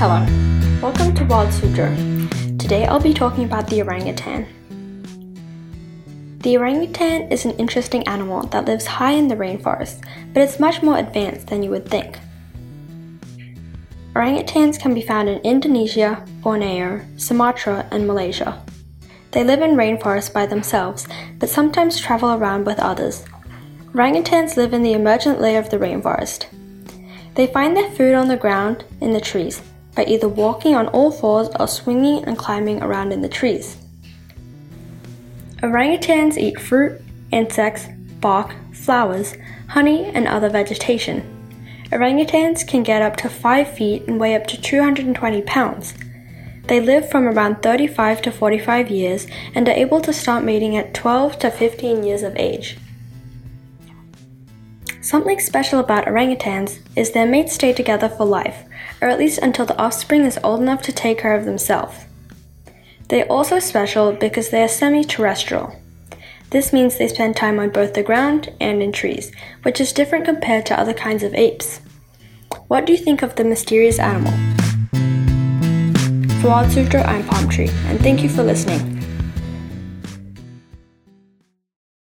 Hello, welcome to Wild Suzhou. Today I'll be talking about the orangutan. The orangutan is an interesting animal that lives high in the rainforest, but it's much more advanced than you would think. Orangutans can be found in Indonesia, Borneo, Sumatra, and Malaysia. They live in rainforests by themselves, but sometimes travel around with others. Orangutans live in the emergent layer of the rainforest. They find their food on the ground in the trees by either walking on all fours or swinging and climbing around in the trees. Orangutans eat fruit, insects, bark, flowers, honey, and other vegetation. Orangutans can get up to 5 feet and weigh up to 220 pounds. They live from around 35 to 45 years and are able to start mating at 12 to 15 years of age. Something special about orangutans is their mates stay together for life, or at least until the offspring is old enough to take care of themselves. They are also special because they are semi terrestrial. This means they spend time on both the ground and in trees, which is different compared to other kinds of apes. What do you think of the mysterious animal? For Wild Suzhou, I'm Palm Tree, and thank you for listening.